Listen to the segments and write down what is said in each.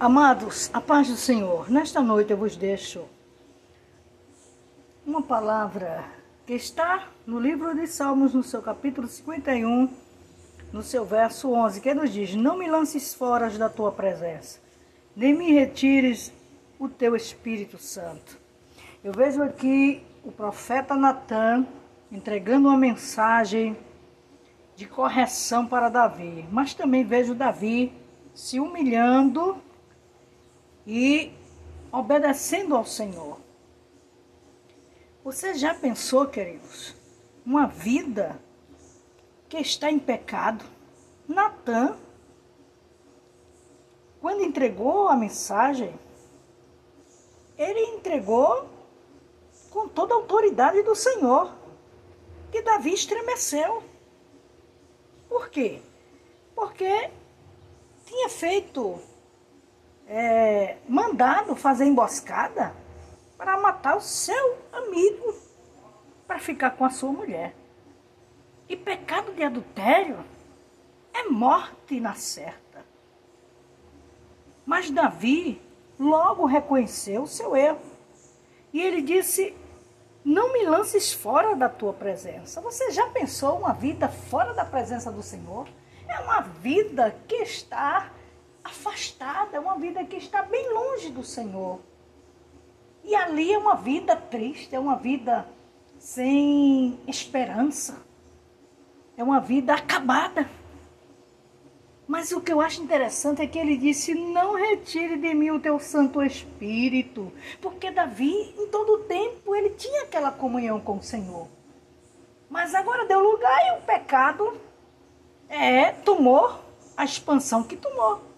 Amados, a paz do Senhor, nesta noite eu vos deixo uma palavra que está no livro de Salmos, no seu capítulo 51, no seu verso 11, que nos diz: Não me lances fora da tua presença, nem me retires o teu Espírito Santo. Eu vejo aqui o profeta Natan entregando uma mensagem de correção para Davi, mas também vejo Davi se humilhando e obedecendo ao Senhor. Você já pensou, queridos, uma vida que está em pecado? Natan, quando entregou a mensagem, ele entregou com toda a autoridade do Senhor, que Davi estremeceu. Por quê? Porque tinha feito é, mandado fazer emboscada para matar o seu amigo para ficar com a sua mulher. E pecado de adultério é morte na certa. Mas Davi logo reconheceu o seu erro. E ele disse: Não me lances fora da tua presença. Você já pensou uma vida fora da presença do Senhor? É uma vida que está afastada, é uma vida que está bem longe do Senhor. E ali é uma vida triste, é uma vida sem esperança, é uma vida acabada. Mas o que eu acho interessante é que ele disse: Não retire de mim o teu Santo Espírito. Porque Davi, em todo o tempo, ele tinha aquela comunhão com o Senhor. Mas agora deu lugar e o pecado é, tomou a expansão que tomou.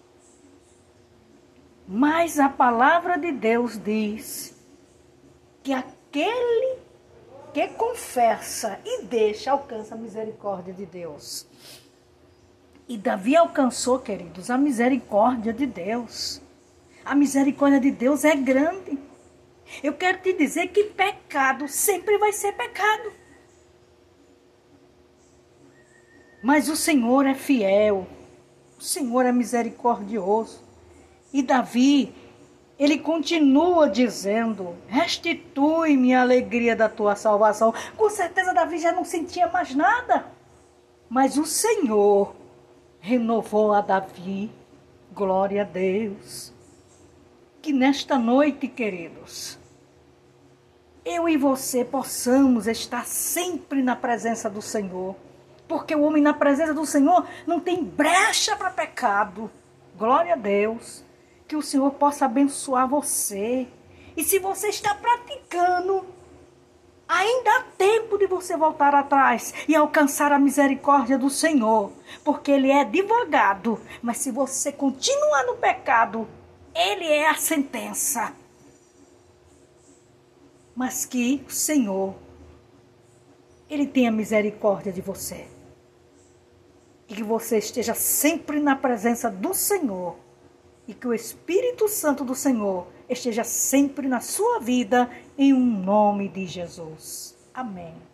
Mas a palavra de Deus diz que aquele que confessa e deixa alcança a misericórdia de Deus. E Davi alcançou, queridos, a misericórdia de Deus. A misericórdia de Deus é grande. Eu quero te dizer que pecado sempre vai ser pecado. Mas o Senhor é fiel. O Senhor é misericordioso. E Davi, ele continua dizendo: Restitui-me a alegria da tua salvação. Com certeza, Davi já não sentia mais nada. Mas o Senhor renovou a Davi. Glória a Deus. Que nesta noite, queridos, eu e você possamos estar sempre na presença do Senhor. Porque o homem na presença do Senhor não tem brecha para pecado. Glória a Deus que o Senhor possa abençoar você. E se você está praticando, ainda há tempo de você voltar atrás e alcançar a misericórdia do Senhor, porque Ele é advogado. Mas se você continuar no pecado, Ele é a sentença. Mas que o Senhor, Ele tenha misericórdia de você. E que você esteja sempre na presença do Senhor e que o Espírito Santo do Senhor esteja sempre na sua vida, em um nome de Jesus. Amém.